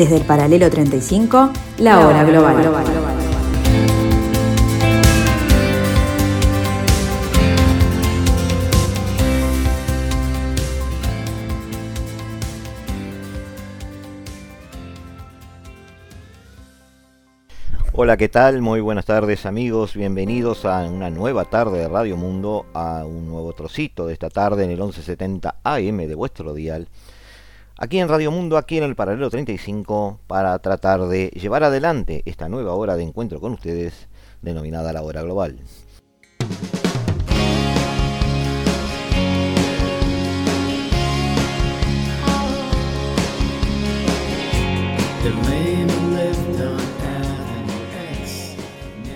Desde el paralelo 35, la hora global. Hola, ¿qué tal? Muy buenas tardes amigos, bienvenidos a una nueva tarde de Radio Mundo, a un nuevo trocito de esta tarde en el 1170 AM de vuestro dial aquí en Radio Mundo, aquí en el paralelo 35, para tratar de llevar adelante esta nueva hora de encuentro con ustedes, denominada la hora global.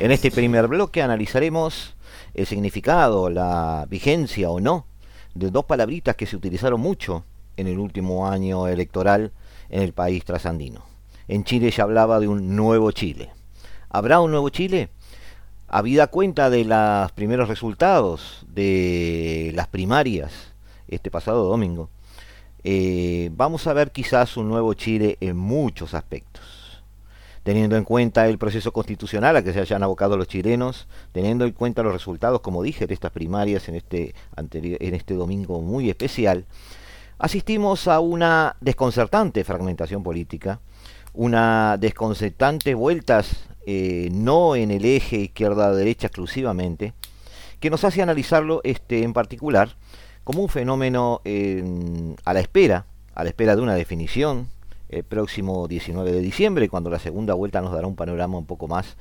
En este primer bloque analizaremos el significado, la vigencia o no de dos palabritas que se utilizaron mucho en el último año electoral en el país trasandino. En Chile se hablaba de un nuevo Chile. ¿Habrá un nuevo Chile? Habida cuenta de los primeros resultados de las primarias este pasado domingo, eh, vamos a ver quizás un nuevo Chile en muchos aspectos. Teniendo en cuenta el proceso constitucional a que se hayan abocado los chilenos, teniendo en cuenta los resultados, como dije, de estas primarias en este, en este domingo muy especial, asistimos a una desconcertante fragmentación política, una desconcertante vueltas eh, no en el eje izquierda-derecha exclusivamente, que nos hace analizarlo este, en particular como un fenómeno a la espera, a la espera de una definición el próximo 19 de diciembre, cuando la segunda vuelta nos dará un panorama un poco más,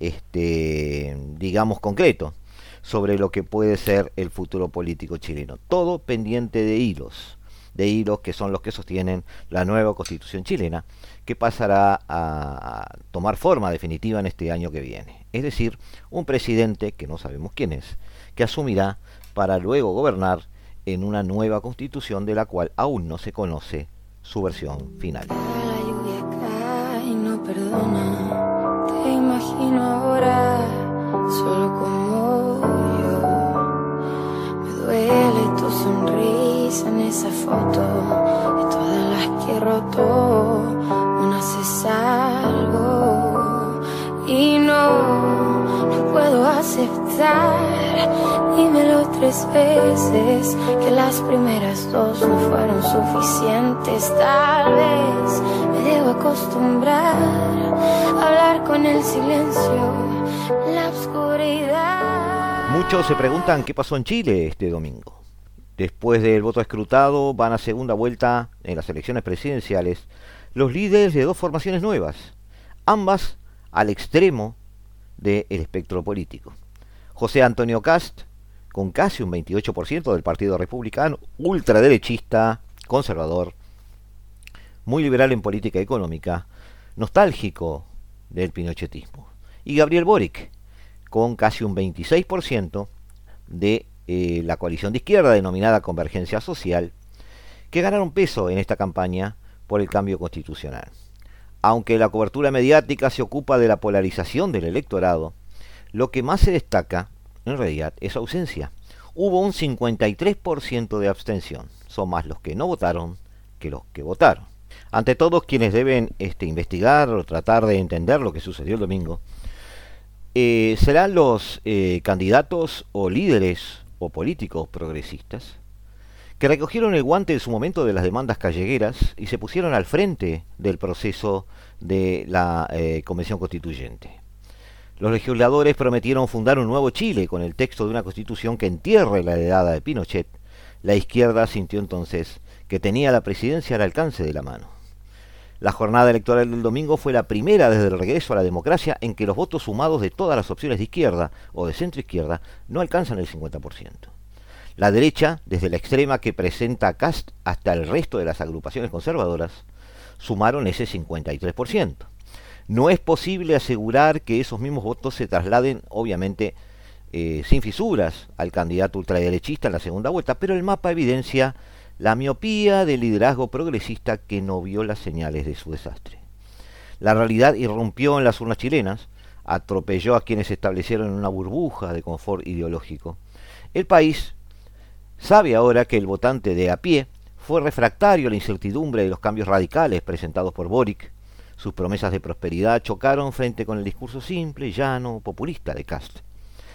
este, digamos, concreto sobre lo que puede ser el futuro político chileno. Todo pendiente de hilos, de hilos que son los que sostienen la nueva constitución chilena, que pasará a, tomar forma definitiva en este año que viene. Es decir, un presidente, que no sabemos quién es, que asumirá para luego gobernar en una nueva constitución de la cual aún no se conoce su versión final. Sonrisa en esa foto de todas las que roto. Una se salvo y no, no puedo aceptar. Dímelo tres veces que las primeras dos no fueron suficientes. Tal vez me debo acostumbrar a hablar con el silencio, la oscuridad. Muchos se preguntan qué pasó en Chile este domingo. Después del voto escrutado van a segunda vuelta en las elecciones presidenciales los líderes de dos formaciones nuevas, ambas al extremo del espectro político. José Antonio Cast, con casi un 28% del Partido Republicano, ultraderechista, conservador, muy liberal en política económica, nostálgico del pinochetismo. Y Gabriel Boric, con casi un 26% de eh, la coalición de izquierda denominada Convergencia Social, que ganaron peso en esta campaña por el cambio constitucional. Aunque la cobertura mediática se ocupa de la polarización del electorado, lo que más se destaca, en realidad, es ausencia. Hubo un 53% de abstención. Son más los que no votaron que los que votaron. Ante todos quienes deben este, investigar o tratar de entender lo que sucedió el domingo, eh, ¿serán los eh, candidatos o líderes o políticos progresistas que recogieron el guante en su momento de las demandas callegueras y se pusieron al frente del proceso de la eh, Convención Constituyente? Los legisladores prometieron fundar un nuevo Chile con el texto de una constitución que entierre la heredada de Pinochet. La izquierda sintió entonces que tenía la presidencia al alcance de la mano. La jornada electoral del domingo fue la primera desde el regreso a la democracia en que los votos sumados de todas las opciones de izquierda o de centro izquierda no alcanzan el 50%. La derecha, desde la extrema que presenta a Cast hasta el resto de las agrupaciones conservadoras, sumaron ese 53%. No es posible asegurar que esos mismos votos se trasladen, obviamente, eh, sin fisuras al candidato ultraderechista en la segunda vuelta, pero el mapa evidencia la miopía del liderazgo progresista que no vio las señales de su desastre. La realidad irrumpió en las urnas chilenas, atropelló a quienes se establecieron en una burbuja de confort ideológico. El país sabe ahora que el votante de a pie fue refractario a la incertidumbre de los cambios radicales presentados por Boric. Sus promesas de prosperidad chocaron frente con el discurso simple, llano, populista de Cast.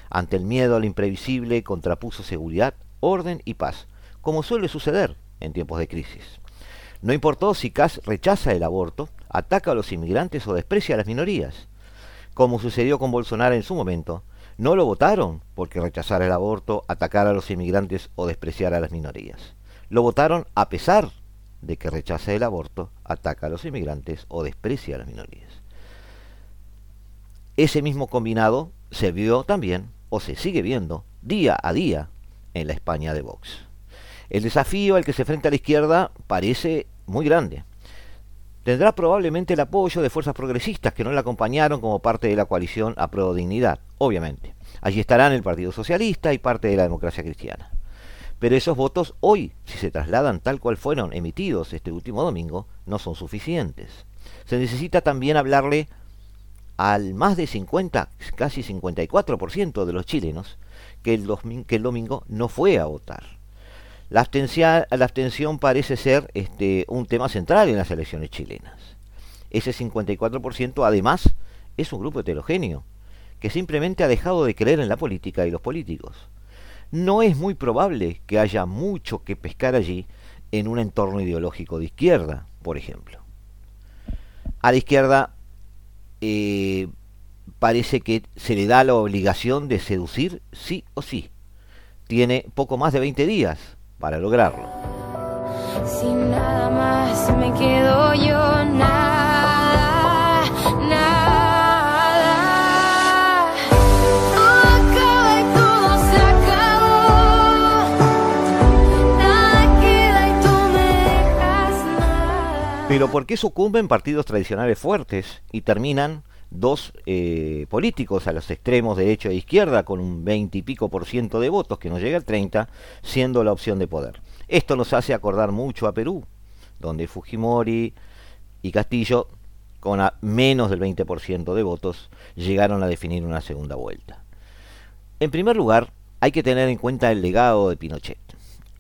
Ante el miedo al imprevisible contrapuso seguridad, orden y paz, como suele suceder en tiempos de crisis. No importó si Kass rechaza el aborto, ataca a los inmigrantes o desprecia a las minorías. Como sucedió con Bolsonaro en su momento, no lo votaron porque rechazara el aborto, atacara a los inmigrantes o despreciara a las minorías. Lo votaron a pesar de que rechaza el aborto, ataca a los inmigrantes o desprecia a las minorías. Ese mismo combinado se vio también, o se sigue viendo, día a día en la España de Vox. El desafío al que se enfrenta la izquierda parece muy grande. Tendrá probablemente el apoyo de fuerzas progresistas que no la acompañaron como parte de la coalición a Pro Dignidad, obviamente. Allí estarán el Partido Socialista y parte de la democracia cristiana. Pero esos votos hoy, si se trasladan tal cual fueron emitidos este último domingo, no son suficientes. Se necesita también hablarle al más de 50, casi 54% de los chilenos que el, domingo no fue a votar. La abstención, parece ser este, un tema central en las elecciones chilenas. Ese 54% además es un grupo heterogéneo, que simplemente ha dejado de creer en la política y los políticos. No es muy probable que haya mucho que pescar allí en un entorno ideológico de izquierda, por ejemplo. A la izquierda eh, parece que se le da la obligación de seducir sí o sí. Tiene poco más de 20 días para lograrlo. Sin nada más me quedo yo, nada, nada. Pero ¿por qué sucumben partidos tradicionales fuertes y terminan dos eh, políticos a los extremos derecha e izquierda con un 20 y pico por ciento de votos, que no llega al 30, siendo la opción de poder. Esto nos hace acordar mucho a Perú, donde Fujimori y Castillo, con menos del 20% de votos, llegaron a definir una segunda vuelta. En primer lugar, hay que tener en cuenta el legado de Pinochet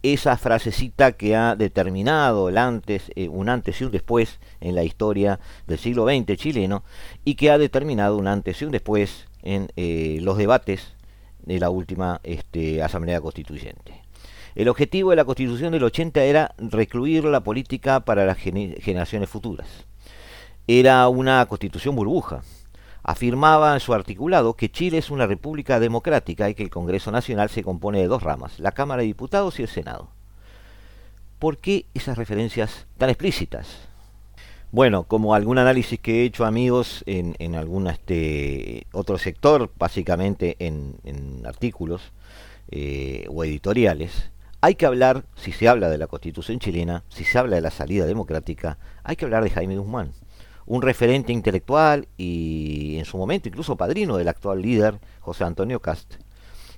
esa frasecita que ha determinado el antes, eh, un antes y un después en la historia del siglo XX chileno y que ha determinado un antes y un después en eh, los debates de la última este, Asamblea Constituyente. El objetivo de la Constitución del 80 era recluir la política para las generaciones futuras. Era una constitución burbuja, afirmaba en su articulado que Chile es una república democrática y que el Congreso Nacional se compone de dos ramas, la Cámara de Diputados y el Senado. ¿Por qué esas referencias tan explícitas? Bueno, como algún análisis que he hecho amigos en, algún este, otro sector, básicamente en, artículos eh, o editoriales, hay que hablar, si se habla de la constitución chilena, si se habla de la salida democrática, hay que hablar de Jaime Guzmán un referente intelectual y en su momento incluso padrino del actual líder José Antonio Cast,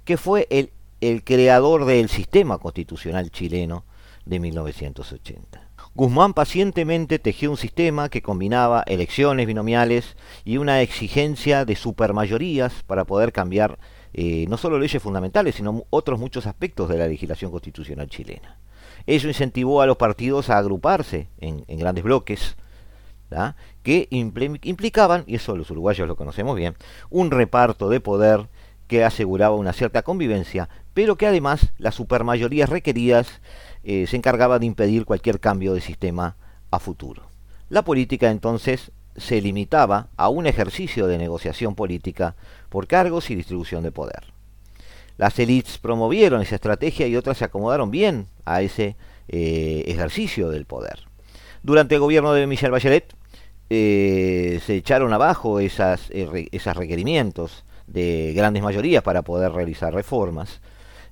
que fue el, creador del sistema constitucional chileno de 1980. Guzmán pacientemente tejió un sistema que combinaba elecciones binomiales y una exigencia de supermayorías para poder cambiar eh, no solo leyes fundamentales, sino otros muchos aspectos de la legislación constitucional chilena. Eso incentivó a los partidos a agruparse en grandes bloques, que implicaban, y eso los uruguayos lo conocemos bien, un reparto de poder que aseguraba una cierta convivencia, pero que además las supermayorías requeridas eh, se encargaba de impedir cualquier cambio de sistema a futuro. La política entonces se limitaba a un ejercicio de negociación política por cargos y distribución de poder. Las élites promovieron esa estrategia y otras se acomodaron bien a ese eh, ejercicio del poder. Durante el gobierno de Michel Bachelet, eh, se echaron abajo esas, eh, esos requerimientos de grandes mayorías para poder realizar reformas.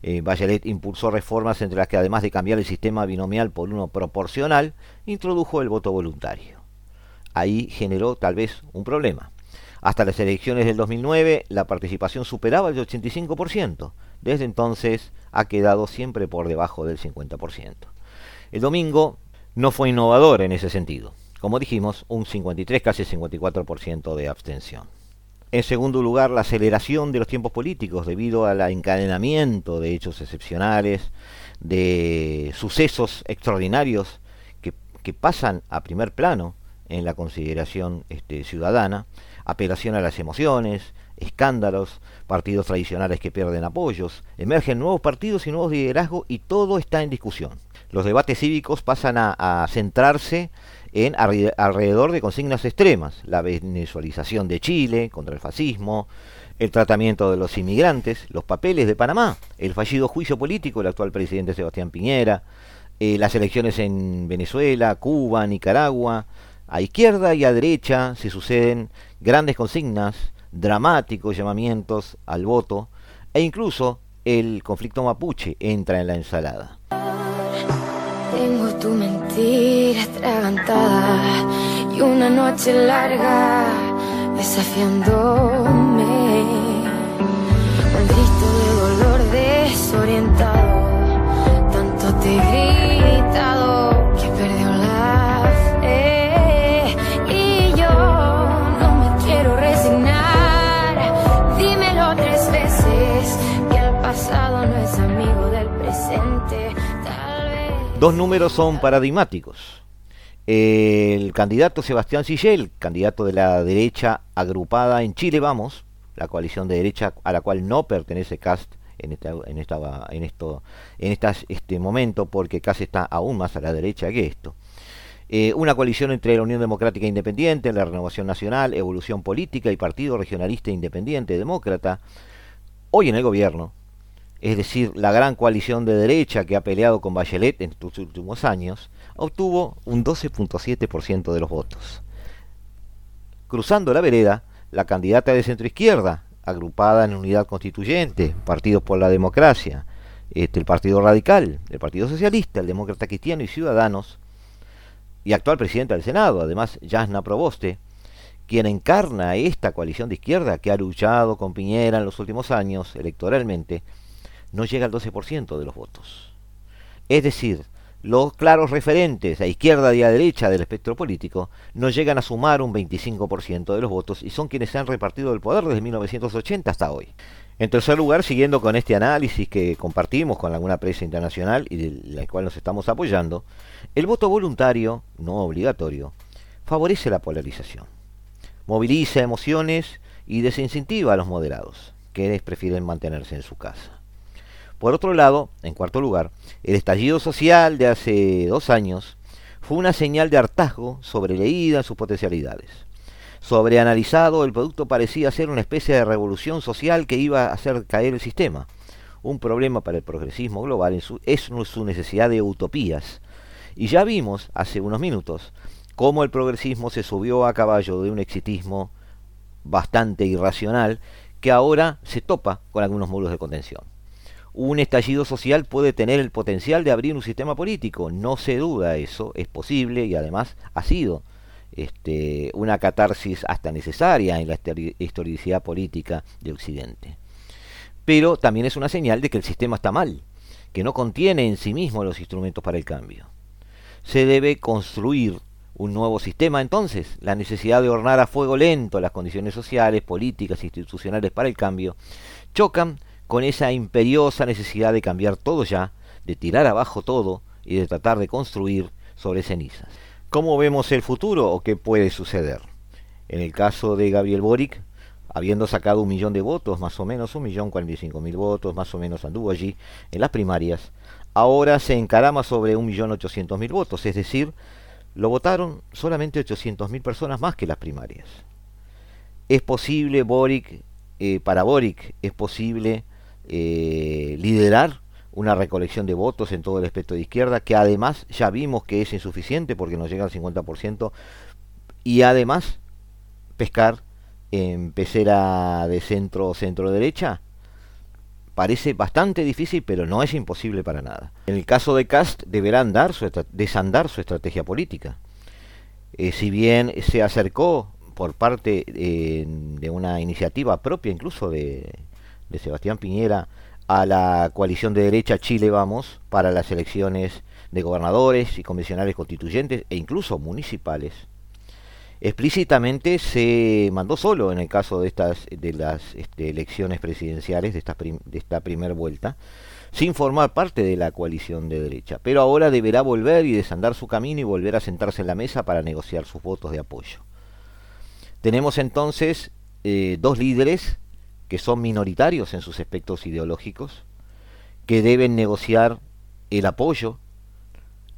Eh, Bachelet impulsó reformas entre las que además de cambiar el sistema binomial por uno proporcional, introdujo el voto voluntario. Ahí generó tal vez un problema. Hasta las elecciones del 2009 la participación superaba el 85%. Desde entonces ha quedado siempre por debajo del 50%. El domingo no fue innovador en ese sentido como dijimos, un 53, casi 54% de abstención. En segundo lugar, la aceleración de los tiempos políticos debido al encadenamiento de hechos excepcionales, de sucesos extraordinarios que, pasan a primer plano en la consideración este, ciudadana, apelación a las emociones, escándalos, partidos tradicionales que pierden apoyos, emergen nuevos partidos y nuevos liderazgos y todo está en discusión. Los debates cívicos pasan a, centrarse en alrededor de consignas extremas, la venezualización de Chile contra el fascismo, el tratamiento de los inmigrantes, los papeles de Panamá, el fallido juicio político del actual presidente Sebastián Piñera, eh, las elecciones en Venezuela, Cuba, Nicaragua, a izquierda y a derecha se suceden grandes consignas, dramáticos llamamientos al voto e incluso el conflicto mapuche entra en la ensalada. Tengo tu mentira atragantada y una noche larga desafiándome. Un grito de dolor desorientado, Dos números son paradigmáticos. El candidato Sebastián Sillel, candidato de la derecha agrupada en Chile Vamos, la coalición de derecha a la cual no pertenece Cast en esta, en esta, en esto, en este momento, porque Cast está aún más a la derecha que esto. Eh, una coalición entre la Unión Democrática Independiente, la Renovación Nacional, Evolución Política y Partido Regionalista Independiente Demócrata, hoy en el gobierno, es decir, la gran coalición de derecha que ha peleado con Bachelet en estos últimos años, obtuvo un 12.7% de los votos. Cruzando la vereda, la candidata de centroizquierda, agrupada en Unidad Constituyente, Partidos por la Democracia, este, el Partido Radical, el Partido Socialista, el Demócrata Cristiano y Ciudadanos, y actual presidenta del Senado, además Jasna Proboste, quien encarna esta coalición de izquierda que ha luchado con Piñera en los últimos años electoralmente, no llega al 12% de los votos. Es decir, los claros referentes a izquierda y a derecha del espectro político no llegan a sumar un 25% de los votos y son quienes se han repartido el poder desde 1980 hasta hoy. En tercer lugar, siguiendo con este análisis que compartimos con alguna prensa internacional y de la cual nos estamos apoyando, el voto voluntario, no obligatorio, favorece la polarización. Moviliza emociones y desincentiva a los moderados, quienes prefieren mantenerse en su casa. Por otro lado, en cuarto lugar, el estallido social de hace dos años fue una señal de hartazgo sobreleída en sus potencialidades. Sobreanalizado, el producto parecía ser una especie de revolución social que iba a hacer caer el sistema. Un problema para el progresismo global es su necesidad de utopías. Y ya vimos hace unos minutos cómo el progresismo se subió a caballo de un exitismo bastante irracional que ahora se topa con algunos muros de contención un estallido social puede tener el potencial de abrir un sistema político. No se duda eso, es posible y además ha sido este, una catarsis hasta necesaria en la historicidad política de Occidente. Pero también es una señal de que el sistema está mal, que no contiene en sí mismo los instrumentos para el cambio. Se debe construir un nuevo sistema entonces, la necesidad de ordenar a fuego lento las condiciones sociales, políticas, institucionales para el cambio, chocan con esa imperiosa necesidad de cambiar todo ya, de tirar abajo todo y de tratar de construir sobre cenizas. ¿Cómo vemos el futuro o qué puede suceder? En el caso de Gabriel Boric, habiendo sacado un millón de votos, más o menos, un millón cuarenta y cinco mil votos, más o menos anduvo allí en las primarias, ahora se encarama sobre un millón ochocientos mil votos, es decir, lo votaron solamente ochocientos mil personas más que las primarias. ¿Es posible Boric, eh, para Boric, es posible eh, liderar una recolección de votos en todo el espectro de izquierda, que además ya vimos que es insuficiente porque no llega al 50%, y además pescar en pecera de centro centro derecha parece bastante difícil, pero no es imposible para nada. En el caso de Cast deberá andar su desandar su estrategia política. Eh, si bien se acercó por parte eh, de una iniciativa propia incluso de, de Sebastián Piñera a la coalición de derecha Chile Vamos para las elecciones de gobernadores y convencionales constituyentes e incluso municipales. explícitamente se mandó solo en el caso de estas de las este, elecciones presidenciales de esta, de esta primera vuelta sin formar parte de la coalición de derecha pero ahora deberá volver y desandar su camino y volver a sentarse en la mesa para negociar sus votos de apoyo tenemos entonces eh, dos líderes que son minoritarios en sus aspectos ideológicos que deben negociar el apoyo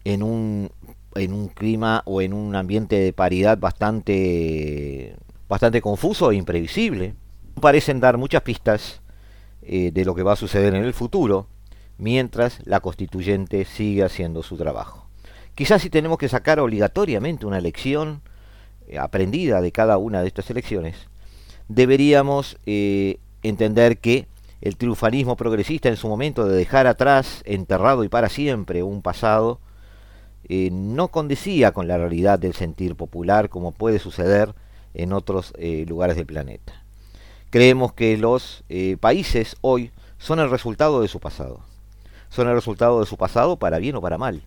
en un en un clima o en un ambiente de paridad bastante, bastante confuso e imprevisible. Parecen dar muchas pistas eh, de lo que va a suceder en el futuro, mientras la constituyente sigue haciendo su trabajo. Quizás si tenemos que sacar obligatoriamente una lección eh, aprendida de cada una de estas elecciones, deberíamos eh, entender que el triunfalismo progresista en su momento de dejar atrás, enterrado y para siempre, un pasado, eh, no condecía con la realidad del sentir popular como puede suceder en otros eh, lugares del planeta. Creemos que los países hoy son el resultado de su pasado. Son el resultado de su pasado para bien o para mal.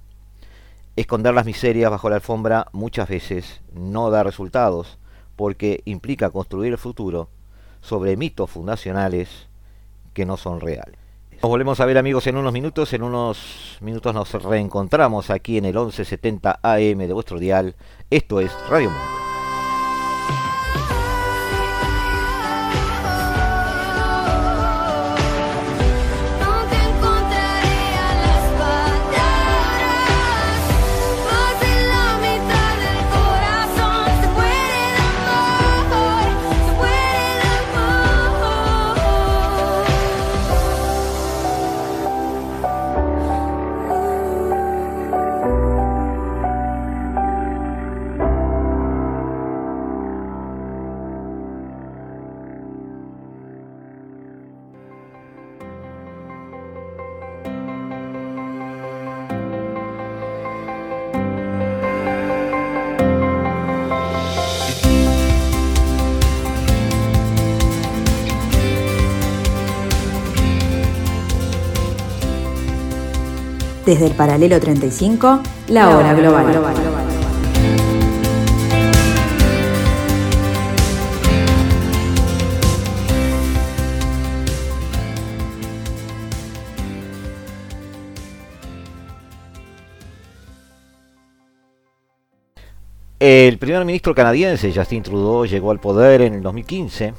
Esconder las miserias bajo la alfombra muchas veces no da resultados porque implica construir el futuro sobre mitos fundacionales que no son reales. Nos volvemos a ver amigos en unos minutos. En unos minutos nos reencontramos aquí en el 1170 AM de vuestro dial. Esto es Radio Mundo. Desde el paralelo 35, la, hora global. global. El primer ministro canadiense Justin Trudeau llegó al poder en el 2015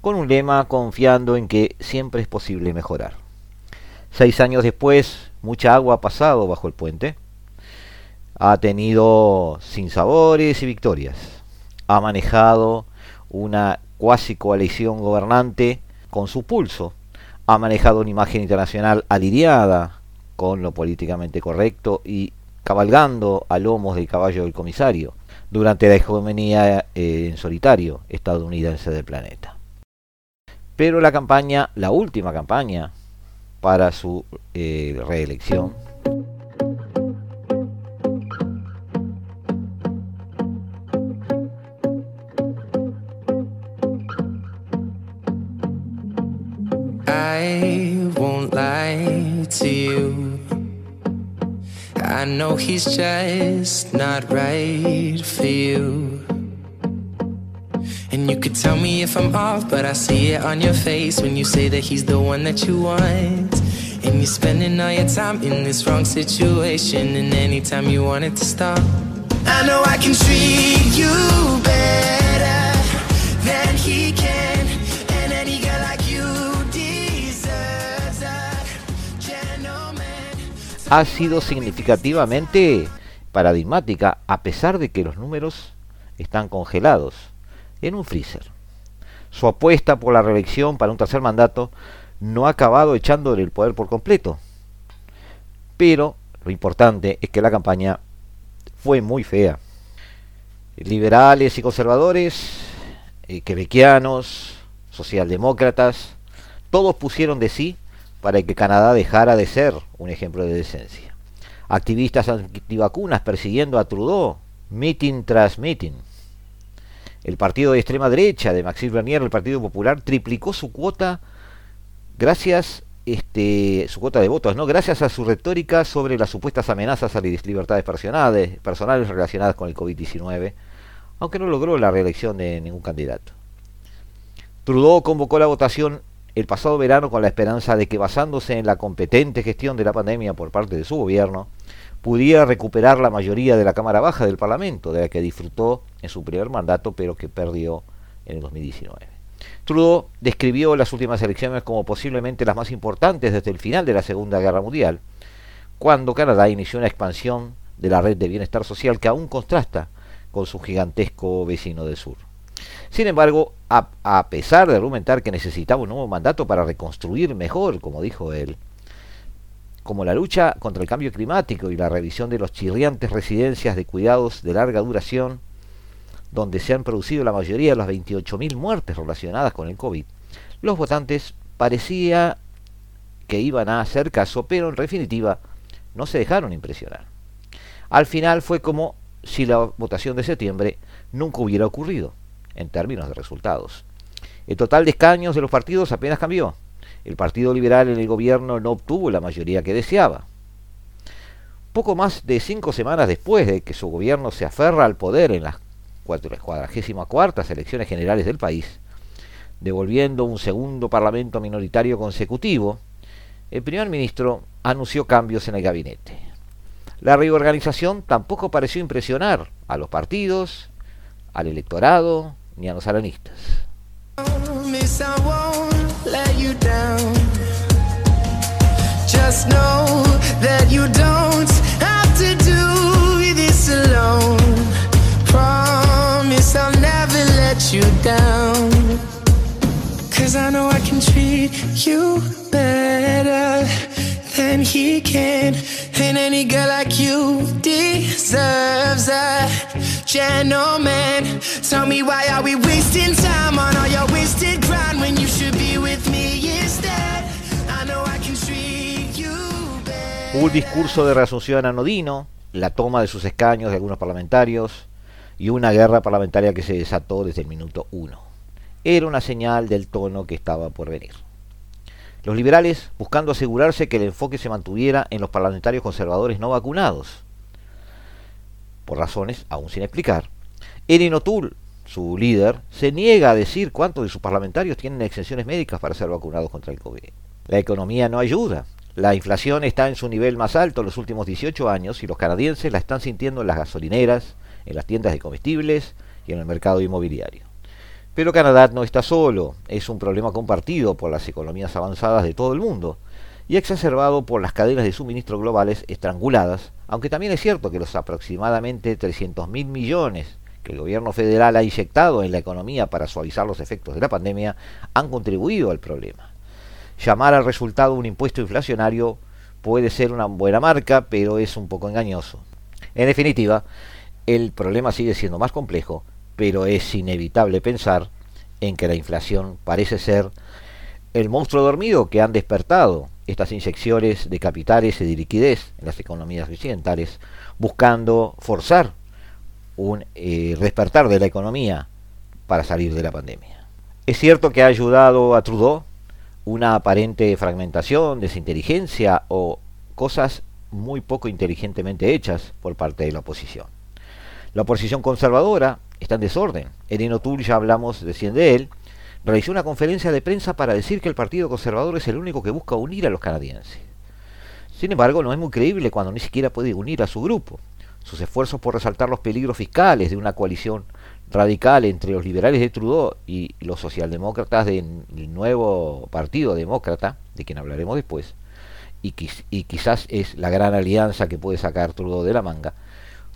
con un lema confiando en que siempre es posible mejorar. Seis años después, mucha agua ha pasado bajo el puente. Ha tenido sinsabores y victorias. Ha manejado una cuasi coalición gobernante con su pulso. Ha manejado una imagen internacional alineada con lo políticamente correcto y cabalgando a lomos del caballo del comisario durante la hegemonía eh, en solitario estadounidense del planeta. Pero la campaña, la última campaña para su eh, reelección, I won't lie to you. I know he's just not right for you. And you could tell me if I'm off, but I see it on your face when you say that he's the one that you want. And you're spending all your time in this wrong situation, and anytime you want it to stop. I know I can treat you better than he can. And any girl like you deserves a gentleman. ha sido significativamente paradigmática a pesar de que los números están congelados en un freezer. Su apuesta por la reelección para un tercer mandato no ha acabado echándole el poder por completo. Pero lo importante es que la campaña fue muy fea. Liberales y conservadores, eh, quebequianos, socialdemócratas, todos pusieron de sí para que Canadá dejara de ser un ejemplo de decencia. Activistas antivacunas persiguiendo a Trudeau, meeting tras meeting. El partido de extrema derecha de Maxime Bernier, el Partido Popular, triplicó su cuota gracias este, su cuota de votos, ¿no? Gracias a su retórica sobre las supuestas amenazas a las libertades personales, personales relacionadas con el COVID-19, aunque no logró la reelección de ningún candidato. Trudeau convocó la votación el pasado verano con la esperanza de que basándose en la competente gestión de la pandemia por parte de su gobierno, pudiera recuperar la mayoría de la Cámara Baja del Parlamento, de la que disfrutó en su primer mandato, pero que perdió en el 2019. Trudeau describió las últimas elecciones como posiblemente las más importantes desde el final de la Segunda Guerra Mundial, cuando Canadá inició una expansión de la red de bienestar social que aún contrasta con su gigantesco vecino del sur. Sin embargo, a, pesar de argumentar que necesitaba un nuevo mandato para reconstruir mejor, como dijo él, como la lucha contra el cambio climático y la revisión de los chirriantes residencias de cuidados de larga duración, donde se han producido la mayoría de las 28.000 muertes relacionadas con el COVID, los votantes parecía que iban a hacer caso, pero en definitiva no se dejaron impresionar. Al final fue como si la votación de septiembre nunca hubiera ocurrido en términos de resultados. El total de escaños de los partidos apenas cambió. El Partido Liberal en el gobierno no obtuvo la mayoría que deseaba. Poco más de cinco semanas después de que su gobierno se aferra al poder en las 44 elecciones generales del país, devolviendo un segundo parlamento minoritario consecutivo, el primer ministro anunció cambios en el gabinete. La reorganización tampoco pareció impresionar a los partidos, al electorado ni a los alanistas. Just know that you don't have to do this alone. You down. Cause I know I can treat you better than he can. And any girl like you deserves a gentleman. Tell me why are we wasting time on all your wasted grind when you should be with me instead? I know I can treat you better. Discurso de reasunción anodino, la toma de sus escaños de algunos parlamentarios y una guerra parlamentaria que se desató desde el minuto uno. Era una señal del tono que estaba por venir. Los liberales buscando asegurarse que el enfoque se mantuviera en los parlamentarios conservadores no vacunados, por razones aún sin explicar. Erin O'Toole, su líder, se niega a decir cuántos de sus parlamentarios tienen exenciones médicas para ser vacunados contra el COVID. La economía no ayuda. La inflación está en su nivel más alto en los últimos 18 años y los canadienses la están sintiendo en las gasolineras, en las tiendas de comestibles y en el mercado inmobiliario. Pero Canadá no está solo, es un problema compartido por las economías avanzadas de todo el mundo y exacerbado por las cadenas de suministro globales estranguladas, aunque también es cierto que los aproximadamente 300 mil millones que el gobierno federal ha inyectado en la economía para suavizar los efectos de la pandemia han contribuido al problema. Llamar al resultado un impuesto inflacionario puede ser una buena marca, pero es un poco engañoso. En definitiva, el problema sigue siendo más complejo pero es inevitable pensar en que la inflación parece ser el monstruo dormido que han despertado estas inyecciones de capitales y de liquidez en las economías occidentales, buscando forzar un eh, despertar de la economía para salir de la pandemia. Es cierto que ha ayudado a Trudeau una aparente fragmentación, desinteligencia o cosas muy poco inteligentemente hechas por parte de la oposición. La oposición conservadora está en desorden. Erin O'Toole, ya hablamos recién de él, realizó una conferencia de prensa para decir que el Partido Conservador es el único que busca unir a los canadienses. Sin embargo, no es muy creíble cuando ni siquiera puede unir a su grupo. Sus esfuerzos por resaltar los peligros fiscales de una coalición radical entre los liberales de Trudeau y los socialdemócratas del nuevo Partido Demócrata, de quien hablaremos después, y, y quizás es la gran alianza que puede sacar Trudeau de la manga,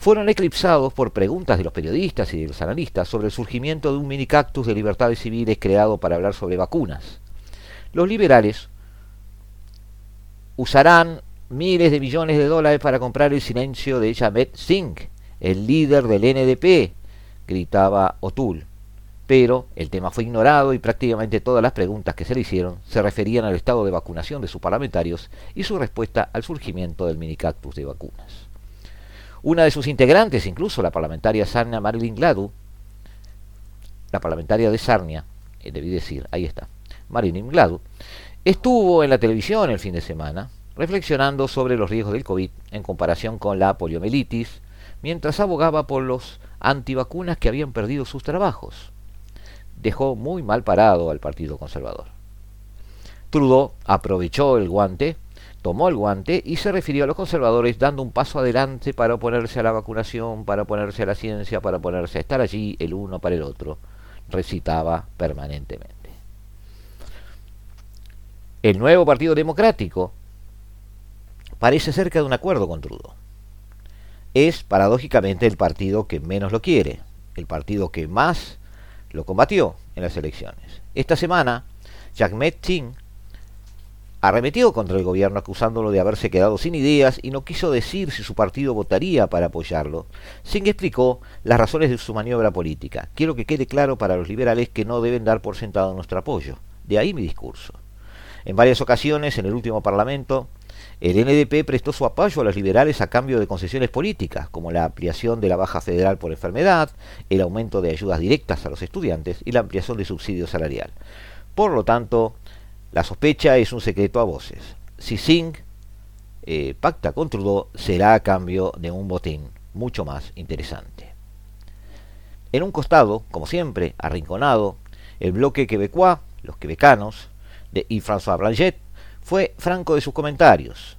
fueron eclipsados por preguntas de los periodistas y de los analistas sobre el surgimiento de un mini cactus de libertades civiles creado para hablar sobre vacunas. Los liberales usarán miles de millones de dólares para comprar el silencio de Jamet Singh, el líder del NDP, gritaba O'Toole. Pero el tema fue ignorado y prácticamente todas las preguntas que se le hicieron se referían al estado de vacunación de sus parlamentarios y su respuesta al surgimiento del mini cactus de vacunas. Una de sus integrantes, incluso la parlamentaria Sarnia Marilyn Gladu, la parlamentaria de Sarnia, eh, debí decir, ahí está, Marilyn Gladu, estuvo en la televisión el fin de semana reflexionando sobre los riesgos del COVID en comparación con la poliomielitis, mientras abogaba por los antivacunas que habían perdido sus trabajos. Dejó muy mal parado al Partido Conservador. Trudeau aprovechó el guante, tomó el guante y se refirió a los conservadores dando un paso adelante para oponerse a la vacunación, para oponerse a la ciencia, para oponerse a estar allí el uno para el otro. Recitaba permanentemente. El nuevo Partido Democrático parece cerca de un acuerdo con Trudeau. Es paradójicamente el partido que menos lo quiere, el partido que más lo combatió en las elecciones. Esta semana, Jagmeet Singh arremetió contra el gobierno acusándolo de haberse quedado sin ideas y no quiso decir si su partido votaría para apoyarlo. Singh explicó las razones de su maniobra política. Quiero que quede claro para los liberales que no deben dar por sentado nuestro apoyo. De ahí mi discurso. En varias ocasiones, en el último Parlamento, el NDP prestó su apoyo a los liberales a cambio de concesiones políticas, como la ampliación de la baja federal por enfermedad, el aumento de ayudas directas a los estudiantes y la ampliación de subsidio salarial. Por lo tanto, la sospecha es un secreto a voces. Si Singh eh, pacta con Trudeau, será a cambio de un botín mucho más interesante. En un costado, como siempre, arrinconado, el bloque quebecois, los quebecanos, de, y François Blanchett, fue franco de sus comentarios.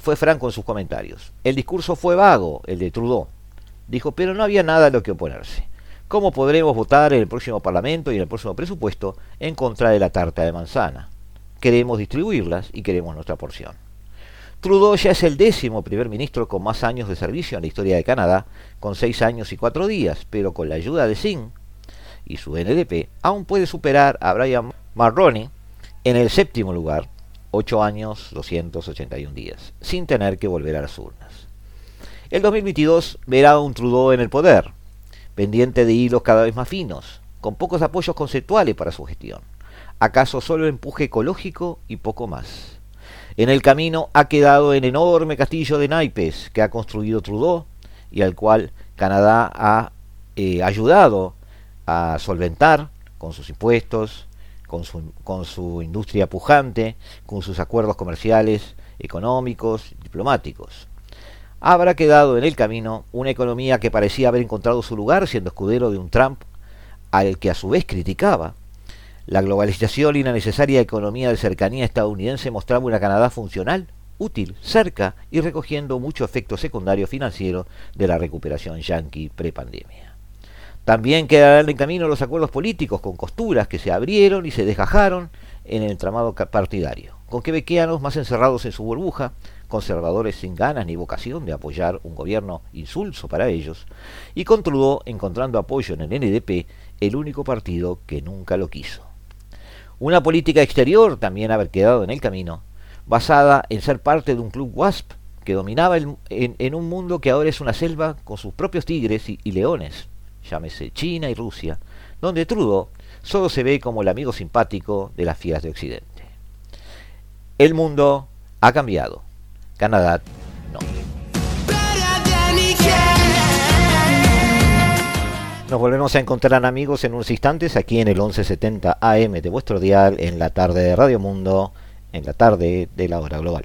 Fue franco en sus comentarios. El discurso fue vago, el de Trudeau. Dijo, pero no había nada a lo que oponerse. ¿Cómo podremos votar en el próximo Parlamento y en el próximo presupuesto en contra de la tarta de manzana? Queremos distribuirlas y queremos nuestra porción. Trudeau ya es el décimo primer ministro con más años de servicio en la historia de Canadá, con seis años y cuatro días, pero con la ayuda de Singh y su NDP, aún puede superar a Brian Mulroney en el séptimo lugar, 8 años 281 días, sin tener que volver a las urnas. El 2022 verá un Trudeau en el poder, pendiente de hilos cada vez más finos, con pocos apoyos conceptuales para su gestión. ¿Acaso solo empuje ecológico y poco más? En el camino ha quedado el enorme castillo de naipes que ha construido Trudeau y al cual Canadá ha eh, ayudado a solventar con sus impuestos, con su, con su industria pujante, con sus acuerdos comerciales, económicos, diplomáticos. Habrá quedado en el camino una economía que parecía haber encontrado su lugar siendo escudero de un Trump al que a su vez criticaba. La globalización y la necesaria economía de cercanía estadounidense mostraba una Canadá funcional, útil, cerca y recogiendo mucho efecto secundario financiero de la recuperación yanqui prepandemia. También quedarán en camino los acuerdos políticos con costuras que se abrieron y se desgajaron en el entramado partidario, con quebequeanos más encerrados en su burbuja, conservadores sin ganas ni vocación de apoyar un gobierno insulso para ellos, y con Trudeau encontrando apoyo en el NDP, el único partido que nunca lo quiso. Una política exterior también haber quedado en el camino, basada en ser parte de un club WASP que dominaba en, un mundo que ahora es una selva con sus propios tigres y leones, llámese China y Rusia, donde Trudeau solo se ve como el amigo simpático de las fieras de Occidente. El mundo ha cambiado. Canadá no. Nos volvemos a encontrar amigos en unos instantes aquí en el 1170 AM de vuestro dial en la tarde de Radio Mundo, en la tarde de la hora global.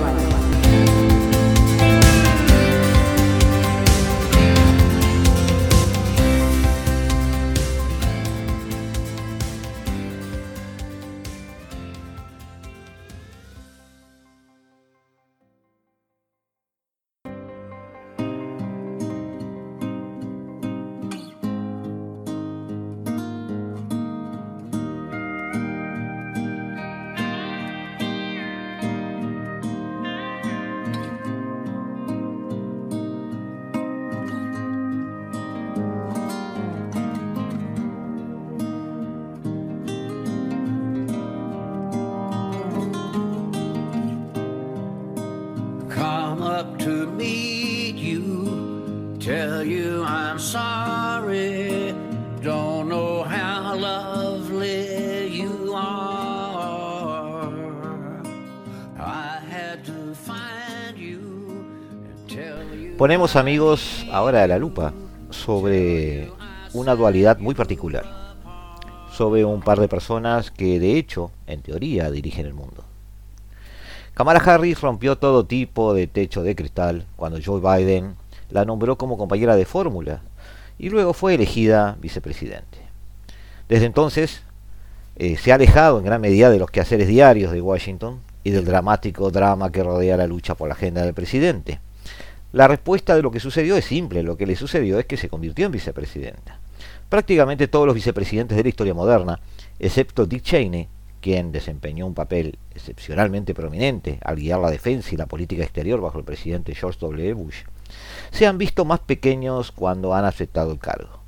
Ponemos amigos ahora a la lupa sobre una dualidad muy particular, sobre un par de personas que de hecho, en teoría, dirigen el mundo. Kamala Harris rompió todo tipo de techo de cristal cuando Joe Biden la nombró como compañera de fórmula y luego fue elegida vicepresidente. Desde entonces eh, se ha alejado en gran medida de los quehaceres diarios de Washington y del dramático drama que rodea la lucha por la agenda del presidente. La respuesta de lo que sucedió es simple, lo que le sucedió es que se convirtió en vicepresidenta. Prácticamente todos los vicepresidentes de la historia moderna, excepto Dick Cheney, quien desempeñó un papel excepcionalmente prominente al guiar la defensa y la política exterior bajo el presidente George W. Bush, se han visto más pequeños cuando han aceptado el cargo.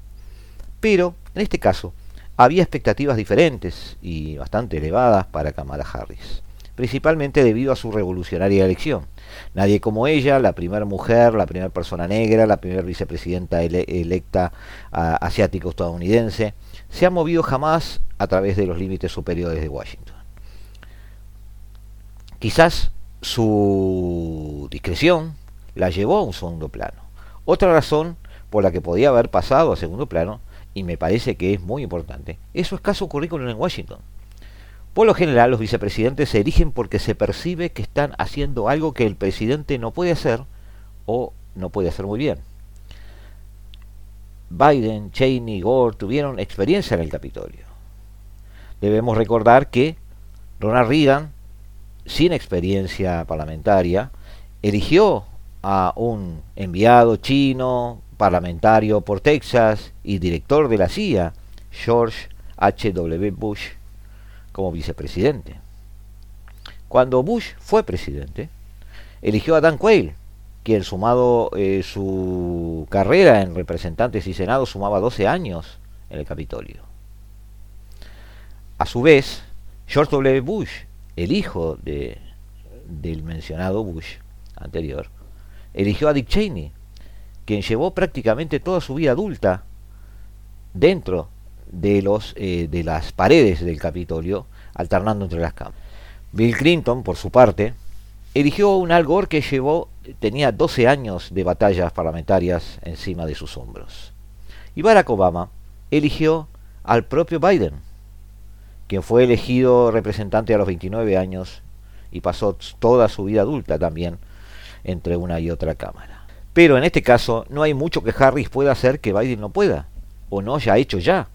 Pero, en este caso, había expectativas diferentes y bastante elevadas para Kamala Harris, principalmente debido a su revolucionaria elección. Nadie como ella, la primera mujer, la primera persona negra, la primera vicepresidenta electa uh, asiático-estadounidense, se ha movido jamás a través de los límites superiores de Washington. Quizás su discreción la llevó a un segundo plano. Otra razón por la que podía haber pasado a segundo plano, y me parece que es muy importante, es su escaso currículum en Washington. Por lo general, los vicepresidentes se erigen porque se percibe que están haciendo algo que el presidente no puede hacer o no puede hacer muy bien. Biden, Cheney, Gore tuvieron experiencia en el Capitolio. Debemos recordar que Ronald Reagan, sin experiencia parlamentaria, eligió a un enviado chino parlamentario por Texas y director de la CIA, George H.W. Bush, como vicepresidente. Cuando Bush fue presidente, eligió a Dan Quayle, quien sumado eh, su carrera en representantes y senado sumaba 12 años en el Capitolio. A su vez, George W. Bush, el hijo de, del mencionado Bush anterior, eligió a Dick Cheney, quien llevó prácticamente toda su vida adulta dentro de, los, eh, de las paredes del Capitolio, alternando entre las cámaras. Bill Clinton, por su parte, eligió un Al Gore que llevó, tenía 12 años de batallas parlamentarias encima de sus hombros. Y Barack Obama eligió al propio Biden, quien fue elegido representante a los 29 años y pasó toda su vida adulta también entre una y otra cámara. Pero en este caso no hay mucho que Harris pueda hacer que Biden no pueda, o no haya hecho ya,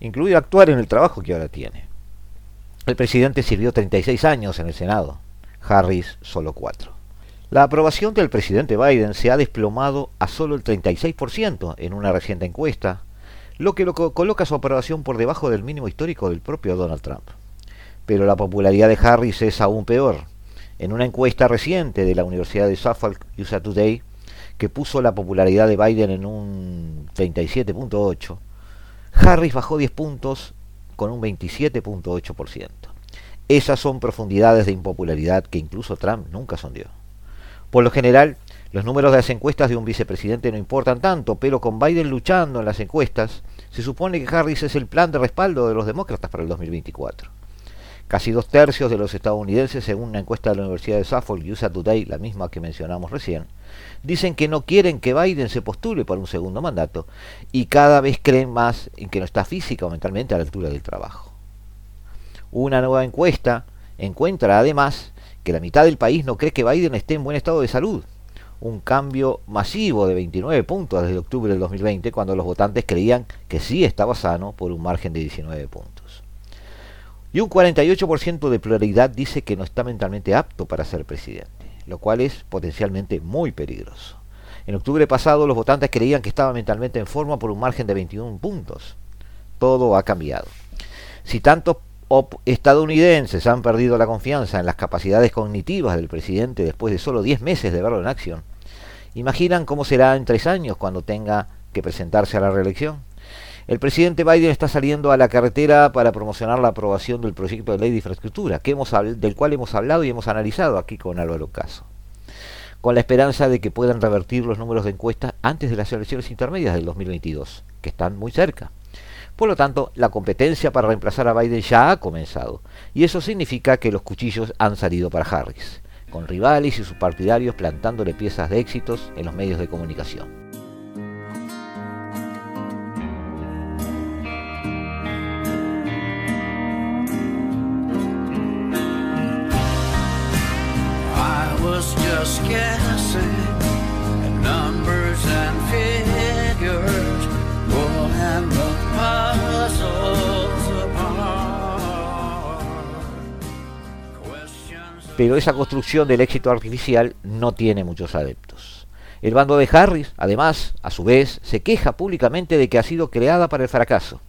incluido actuar en el trabajo que ahora tiene. El presidente sirvió 36 años en el Senado, Harris solo 4. La aprobación del presidente Biden se ha desplomado a solo el 36% en una reciente encuesta, lo que lo coloca su aprobación por debajo del mínimo histórico del propio Donald Trump. Pero la popularidad de Harris es aún peor, en una encuesta reciente de la Universidad de Suffolk USA Today, que puso la popularidad de Biden en un 37.8, Harris bajó 10 puntos con un 27.8%. Esas son profundidades de impopularidad que incluso Trump nunca sondeó. Por lo general, los números de las encuestas de un vicepresidente no importan tanto, pero con Biden luchando en las encuestas, se supone que Harris es el plan de respaldo de los demócratas para el 2024. Casi dos tercios de los estadounidenses, según una encuesta de la Universidad de Suffolk y USA Today, la misma que mencionamos recién, dicen que no quieren que Biden se postule para un segundo mandato y cada vez creen más en que no está física o mentalmente a la altura del trabajo. Una nueva encuesta encuentra además que la mitad del país no cree que Biden esté en buen estado de salud, un cambio masivo de 29 puntos desde octubre del 2020 cuando los votantes creían que sí estaba sano por un margen de 19 puntos. Y un 48% de pluralidad dice que no está mentalmente apto para ser presidente, lo cual es potencialmente muy peligroso. En octubre pasado los votantes creían que estaba mentalmente en forma por un margen de 21 puntos. Todo ha cambiado. Si tantos estadounidenses han perdido la confianza en las capacidades cognitivas del presidente después de solo 10 meses de verlo en acción, imaginan cómo será en tres años cuando tenga que presentarse a la reelección. El presidente Biden está saliendo a la carretera para promocionar la aprobación del proyecto de ley de infraestructura, del cual hemos hablado y hemos analizado aquí con Álvaro Caso. con la esperanza de que puedan revertir los números de encuestas antes de las elecciones intermedias del 2022, que están muy cerca. Por lo tanto, la competencia para reemplazar a Biden ya ha comenzado, y eso significa que los cuchillos han salido para Harris, con rivales y sus partidarios plantándole piezas de éxitos en los medios de comunicación. Pero esa construcción del éxito artificial no tiene muchos adeptos. El bando de Harris, además, a su vez, se queja públicamente de que ha sido creada para el fracaso,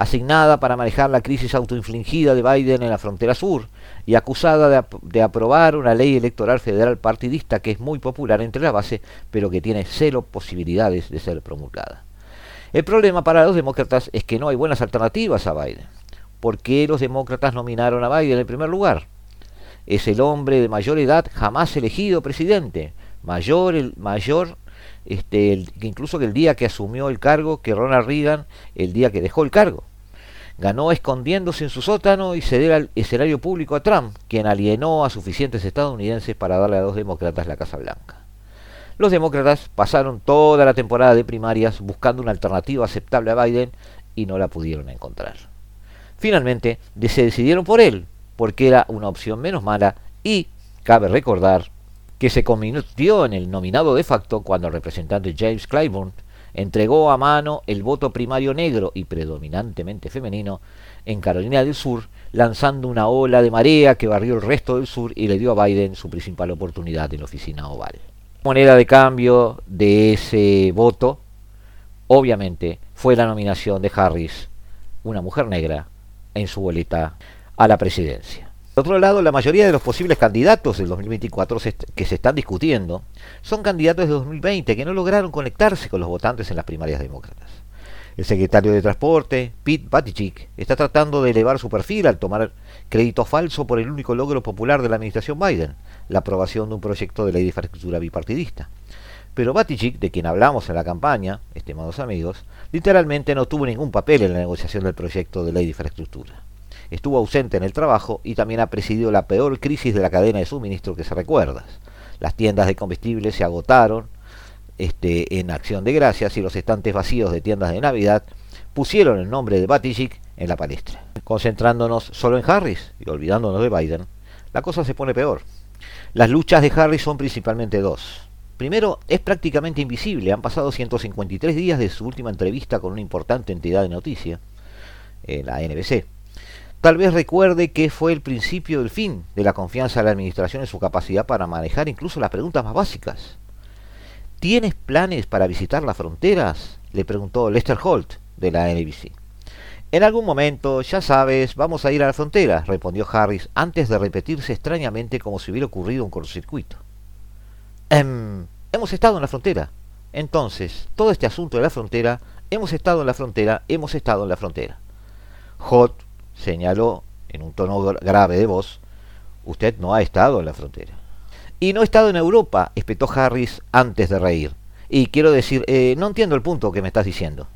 asignada para manejar la crisis autoinfligida de Biden en la frontera sur y acusada de, aprobar una ley electoral federal partidista que es muy popular entre la base, pero que tiene cero posibilidades de ser promulgada. El problema para los demócratas es que no hay buenas alternativas a Biden. ¿Por qué los demócratas nominaron a Biden en primer lugar? es el hombre de mayor edad jamás elegido presidente, mayor, el, mayor este, incluso que el día que asumió el cargo que Ronald Reagan, el día que dejó el cargo. Ganó escondiéndose en su sótano y ceder al escenario público a Trump, quien alienó a suficientes estadounidenses para darle a los demócratas la Casa Blanca. Los demócratas pasaron toda la temporada de primarias buscando una alternativa aceptable a Biden y no la pudieron encontrar. Finalmente, se decidieron por él, porque era una opción menos mala y cabe recordar que se convirtió en el nominado de facto cuando el representante James Clyburn entregó a mano el voto primario negro y predominantemente femenino en Carolina del Sur, lanzando una ola de marea que barrió el resto del sur y le dio a Biden su principal oportunidad en la oficina oval. Moneda de cambio de ese voto, obviamente, fue la nominación de Harris, una mujer negra, en su boleta a la presidencia. Por otro lado, la mayoría de los posibles candidatos del 2024 que se están discutiendo son candidatos de 2020 que no lograron conectarse con los votantes en las primarias demócratas. El secretario de Transporte, Pete Buttigieg, está tratando de elevar su perfil al tomar crédito falso por el único logro popular de la administración Biden, la aprobación de un proyecto de ley de infraestructura bipartidista. Pero Buttigieg, de quien hablamos en la campaña, estimados amigos, literalmente no tuvo ningún papel en la negociación del proyecto de ley de infraestructura estuvo ausente en el trabajo y también ha presidido la peor crisis de la cadena de suministro que se recuerda. Las tiendas de combustible se agotaron este, en acción de gracias y los estantes vacíos de tiendas de Navidad pusieron el nombre de Batigic en la palestra. Concentrándonos solo en Harris y olvidándonos de Biden, la cosa se pone peor. Las luchas de Harris son principalmente dos. Primero, es prácticamente invisible. Han pasado 153 días de su última entrevista con una importante entidad de noticia, en la NBC. Tal vez recuerde que fue el principio del fin de la confianza de la administración en su capacidad para manejar incluso las preguntas más básicas. ¿Tienes planes para visitar las fronteras? le preguntó Lester Holt de la NBC. En algún momento, ya sabes, vamos a ir a la frontera, respondió Harris antes de repetirse extrañamente como si hubiera ocurrido un cortocircuito. Em, hemos estado en la frontera. Entonces, todo este asunto de la frontera, hemos estado en la frontera, hemos estado en la frontera. Holt señaló en un tono grave de voz, usted no ha estado en la frontera. Y no ha estado en Europa, espetó Harris antes de reír. Y quiero decir, eh, no entiendo el punto que me estás diciendo.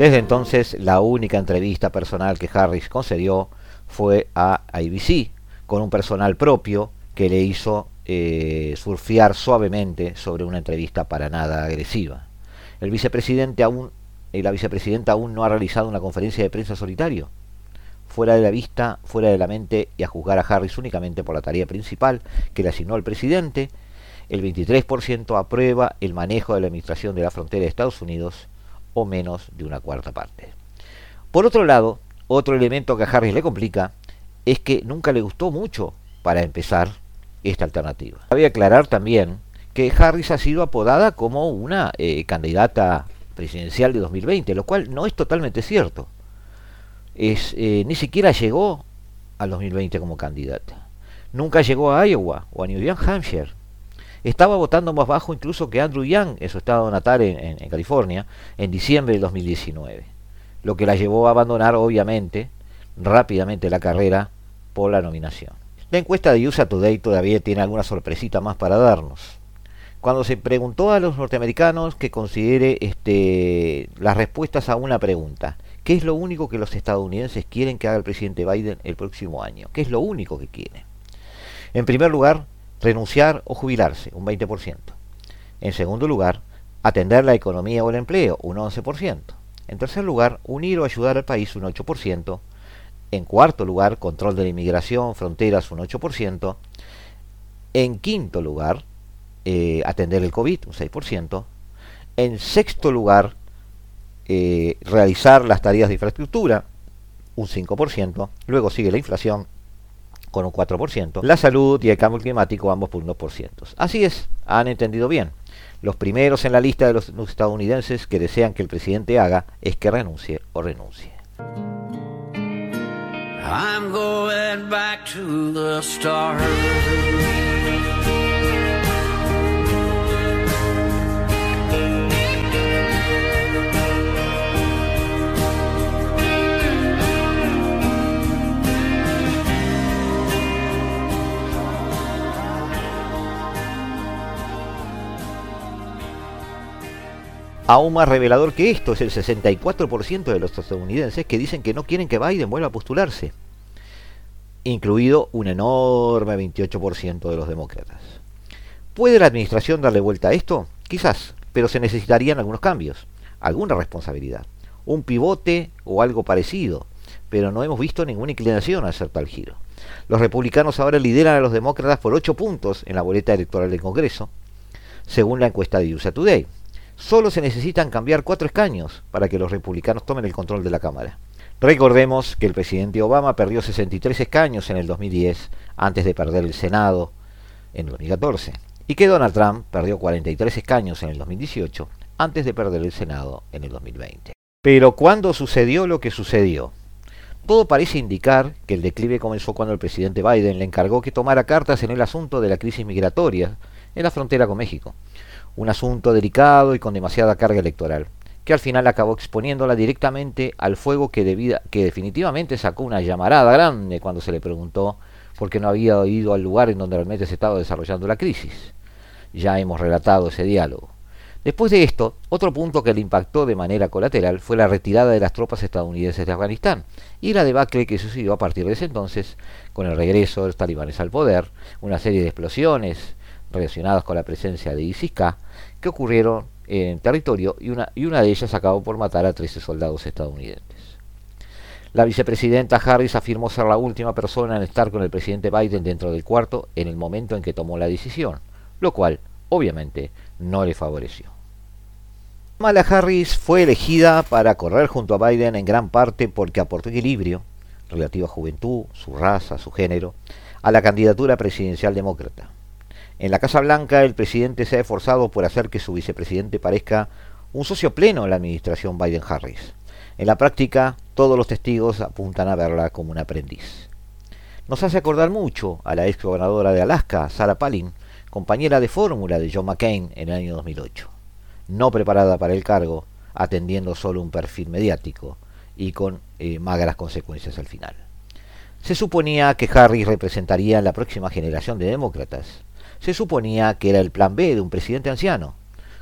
Desde entonces, la única entrevista personal que Harris concedió fue a ABC, con un personal propio que le hizo eh, surfear suavemente sobre una entrevista para nada agresiva. El vicepresidente aún, eh, la vicepresidenta aún no ha realizado una conferencia de prensa solitario. Fuera de la vista, fuera de la mente y a juzgar a Harris únicamente por la tarea principal que le asignó el presidente, el 23% aprueba el manejo de la administración de la frontera de Estados Unidos o menos de una cuarta parte. Por otro lado, otro elemento que a Harris le complica es que nunca le gustó mucho, para empezar, esta alternativa. Cabe aclarar también que Harris ha sido apodada como una eh, candidata presidencial de 2020, lo cual no es totalmente cierto. Es, eh, ni siquiera llegó al 2020 como candidata. Nunca llegó a Iowa o a New Hampshire. Estaba votando más bajo incluso que Andrew Young en su estado natal en, California en diciembre de 2019, lo que la llevó a abandonar obviamente rápidamente la carrera por la nominación. La encuesta de USA Today todavía tiene alguna sorpresita más para darnos. Cuando se preguntó a los norteamericanos que considere este, las respuestas a una pregunta, ¿qué es lo único que los estadounidenses quieren que haga el presidente Biden el próximo año? ¿Qué es lo único que quieren? En primer lugar, renunciar o jubilarse, un 20%. En segundo lugar, atender la economía o el empleo, un 11%. En tercer lugar, unir o ayudar al país, un 8%. En cuarto lugar, control de la inmigración, fronteras, un 8%. En quinto lugar, eh, atender el COVID, un 6%. En sexto lugar, eh, realizar las tareas de infraestructura, un 5%. Luego sigue la inflación, con un 4%, la salud y el cambio climático ambos por 1%. Así es, han entendido bien. Los primeros en la lista de los estadounidenses que desean que el presidente haga es que renuncie o renuncie. I'm going back to the start. Aún más revelador que esto es el 64% de los estadounidenses que dicen que no quieren que Biden vuelva a postularse, incluido un enorme 28% de los demócratas. ¿Puede la administración darle vuelta a esto? Quizás, pero se necesitarían algunos cambios, alguna responsabilidad, un pivote o algo parecido, pero no hemos visto ninguna inclinación a hacer tal giro. Los republicanos ahora lideran a los demócratas por 8 puntos en la boleta electoral del Congreso, según la encuesta de USA Today. Solo se necesitan cambiar cuatro escaños para que los republicanos tomen el control de la Cámara. Recordemos que el presidente Obama perdió 63 escaños en el 2010 antes de perder el Senado en 2014 y que Donald Trump perdió 43 escaños en el 2018 antes de perder el Senado en el 2020. Pero ¿cuándo sucedió lo que sucedió? Todo parece indicar que el declive comenzó cuando el presidente Biden le encargó que tomara cartas en el asunto de la crisis migratoria en la frontera con México un asunto delicado y con demasiada carga electoral, que al final acabó exponiéndola directamente al fuego que, que definitivamente sacó una llamarada grande cuando se le preguntó por qué no había ido al lugar en donde realmente se estaba desarrollando la crisis. Ya hemos relatado ese diálogo. Después de esto, otro punto que le impactó de manera colateral fue la retirada de las tropas estadounidenses de Afganistán y la debacle que sucedió a partir de ese entonces con el regreso de los talibanes al poder, una serie de explosiones, relacionadas con la presencia de ISIS-K que ocurrieron en territorio y una, y una de ellas acabó por matar a 13 soldados estadounidenses. La vicepresidenta Harris afirmó ser la última persona en estar con el presidente Biden dentro del cuarto en el momento en que tomó la decisión, lo cual, obviamente, no le favoreció. Mala Harris fue elegida para correr junto a Biden en gran parte porque aportó equilibrio, relativo a juventud, su raza, su género, a la candidatura presidencial demócrata. En la Casa Blanca el presidente se ha esforzado por hacer que su vicepresidente parezca un socio pleno en la administración Biden-Harris. En la práctica, todos los testigos apuntan a verla como un aprendiz. Nos hace acordar mucho a la ex gobernadora de Alaska, Sarah Palin, compañera de fórmula de John McCain en el año 2008. No preparada para el cargo, atendiendo solo un perfil mediático y con eh, magras consecuencias al final. Se suponía que Harris representaría la próxima generación de demócratas, se suponía que era el plan B de un presidente anciano.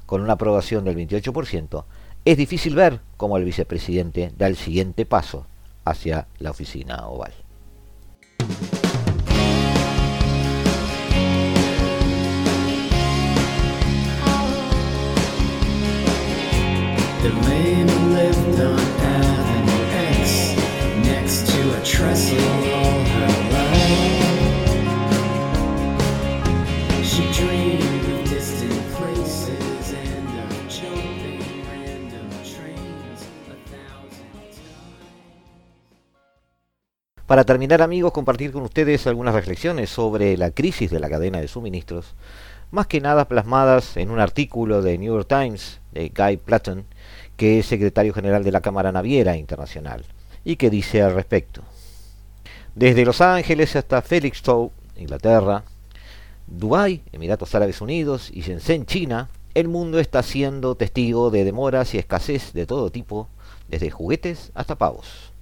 Con una aprobación del 28%, es difícil ver cómo el vicepresidente da el siguiente paso hacia la oficina oval. Para terminar amigos, compartir con ustedes algunas reflexiones sobre la crisis de la cadena de suministros, más que nada plasmadas en un artículo de New York Times de Guy Platon, que es secretario general de la Cámara Naviera Internacional, y que dice al respecto. Desde Los Ángeles hasta Felixstowe, Inglaterra, Dubái, Emiratos Árabes Unidos y Shenzhen, China, el mundo está siendo testigo de demoras y escasez de todo tipo, desde juguetes hasta pavos.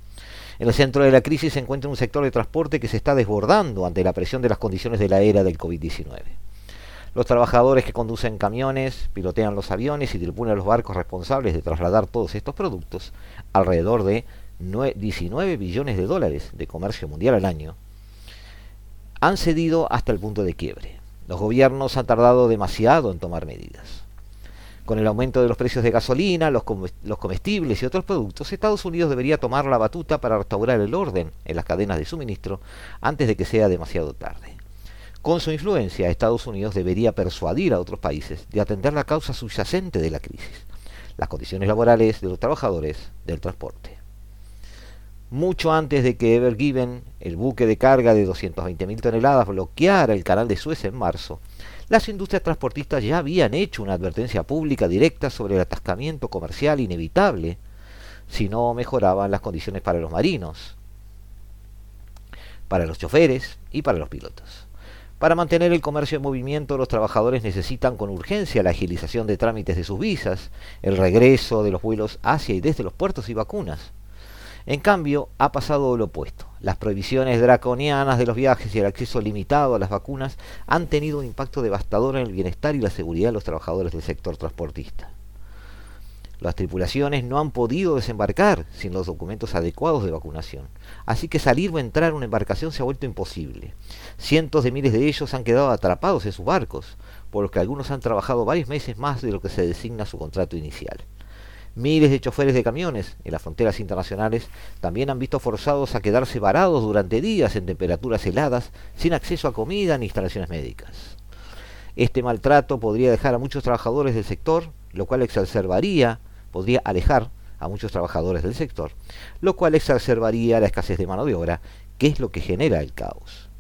En el centro de la crisis se encuentra un sector de transporte que se está desbordando ante la presión de las condiciones de la era del COVID-19. Los trabajadores que conducen camiones, pilotean los aviones y tripulan los barcos responsables de trasladar todos estos productos, alrededor de 19 billones de dólares de comercio mundial al año, han cedido hasta el punto de quiebre. Los gobiernos han tardado demasiado en tomar medidas. Con el aumento de los precios de gasolina, los, comestibles y otros productos, Estados Unidos debería tomar la batuta para restaurar el orden en las cadenas de suministro antes de que sea demasiado tarde. Con su influencia, Estados Unidos debería persuadir a otros países de atender la causa subyacente de la crisis, las condiciones laborales de los trabajadores del transporte. Mucho antes de que Ever Given, el buque de carga de 220.000 toneladas, bloqueara el canal de Suez en marzo, las industrias transportistas ya habían hecho una advertencia pública directa sobre el atascamiento comercial inevitable si no mejoraban las condiciones para los marinos, para los choferes y para los pilotos. Para mantener el comercio en movimiento, los trabajadores necesitan con urgencia la agilización de trámites de sus visas, el regreso de los vuelos hacia y desde los puertos y vacunas. En cambio, ha pasado lo opuesto. Las prohibiciones draconianas de los viajes y el acceso limitado a las vacunas han tenido un impacto devastador en el bienestar y la seguridad de los trabajadores del sector transportista. Las tripulaciones no han podido desembarcar sin los documentos adecuados de vacunación, así que salir o entrar a una embarcación se ha vuelto imposible. Cientos de miles de ellos han quedado atrapados en sus barcos, por lo que algunos han trabajado varios meses más de lo que se designa su contrato inicial. Miles de choferes de camiones en las fronteras internacionales también han visto forzados a quedarse varados durante días en temperaturas heladas, sin acceso a comida ni instalaciones médicas. Este maltrato podría dejar a muchos trabajadores del sector, lo cual exacerbaría, podría alejar a muchos trabajadores del sector, lo cual exacerbaría la escasez de mano de obra, que es lo que genera el caos.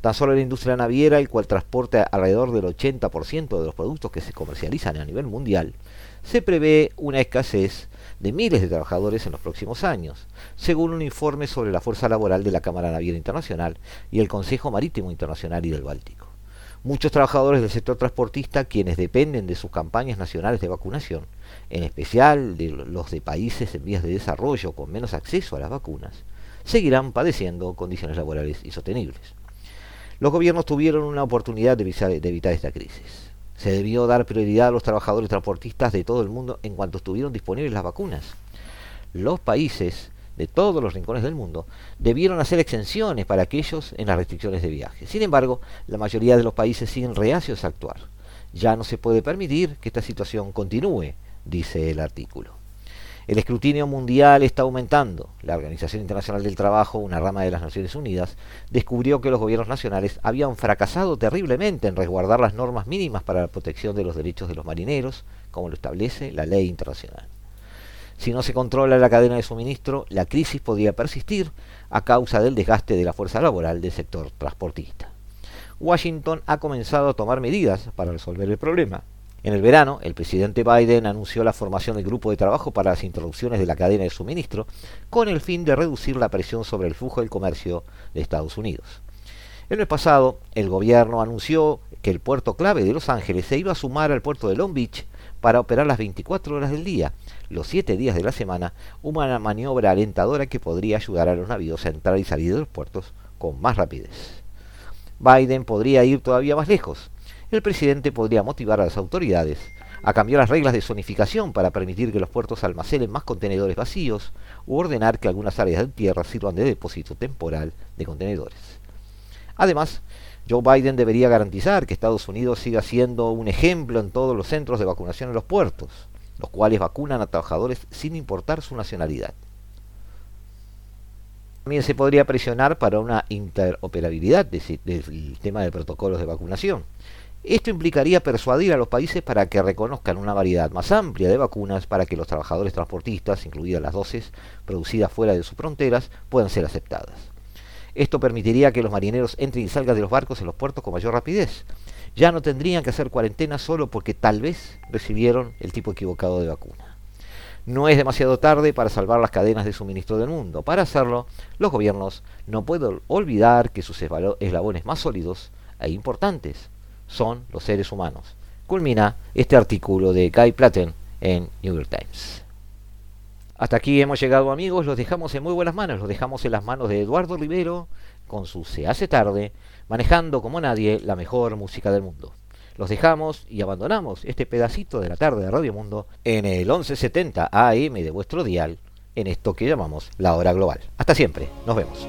Tan solo la industria naviera, el cual transporta alrededor del 80% de los productos que se comercializan a nivel mundial, se prevé una escasez de miles de trabajadores en los próximos años, según un informe sobre la fuerza laboral de la Cámara Naviera Internacional y el Consejo Marítimo Internacional y del Báltico. Muchos trabajadores del sector transportista, quienes dependen de sus campañas nacionales de vacunación, en especial de los de países en vías de desarrollo con menos acceso a las vacunas, seguirán padeciendo condiciones laborales insostenibles. Los gobiernos tuvieron una oportunidad de evitar esta crisis se debió dar prioridad a los trabajadores transportistas de todo el mundo en cuanto estuvieron disponibles las vacunas. Los países de todos los rincones del mundo debieron hacer exenciones para aquellos en las restricciones de viaje. Sin embargo, la mayoría de los países siguen reacios a actuar. Ya no se puede permitir que esta situación continúe, dice el artículo. El escrutinio mundial está aumentando. La Organización Internacional del Trabajo, una rama de las Naciones Unidas, descubrió que los gobiernos nacionales habían fracasado terriblemente en resguardar las normas mínimas para la protección de los derechos de los marineros, como lo establece la ley internacional. Si no se controla la cadena de suministro, la crisis podría persistir a causa del desgaste de la fuerza laboral del sector transportista. Washington ha comenzado a tomar medidas para resolver el problema. En el verano, el presidente Biden anunció la formación del grupo de trabajo para las introducciones de la cadena de suministro con el fin de reducir la presión sobre el flujo del comercio de Estados Unidos. El mes pasado, el gobierno anunció que el puerto clave de Los Ángeles se iba a sumar al puerto de Long Beach para operar las 24 horas del día, los 7 días de la semana, una maniobra alentadora que podría ayudar a los navíos a entrar y salir de los puertos con más rapidez. Biden podría ir todavía más lejos el presidente podría motivar a las autoridades a cambiar las reglas de zonificación para permitir que los puertos almacenen más contenedores vacíos u ordenar que algunas áreas de tierra sirvan de depósito temporal de contenedores. Además, Joe Biden debería garantizar que Estados Unidos siga siendo un ejemplo en todos los centros de vacunación en los puertos, los cuales vacunan a trabajadores sin importar su nacionalidad. También se podría presionar para una interoperabilidad del tema de protocolos de vacunación esto implicaría persuadir a los países para que reconozcan una variedad más amplia de vacunas para que los trabajadores transportistas, incluidas las dosis producidas fuera de sus fronteras, puedan ser aceptadas. Esto permitiría que los marineros entren y salgan de los barcos en los puertos con mayor rapidez. Ya no tendrían que hacer cuarentena solo porque tal vez recibieron el tipo equivocado de vacuna. No es demasiado tarde para salvar las cadenas de suministro del mundo. Para hacerlo, los gobiernos no pueden olvidar que sus eslabones más sólidos e importantes son los seres humanos. Culmina este artículo de Guy Platten en New York Times. Hasta aquí hemos llegado amigos, los dejamos en muy buenas manos, los dejamos en las manos de Eduardo Rivero con su Se hace tarde, manejando como nadie la mejor música del mundo. Los dejamos y abandonamos este pedacito de la tarde de Radio Mundo en el 1170 AM de vuestro dial, en esto que llamamos la hora global. Hasta siempre, nos vemos.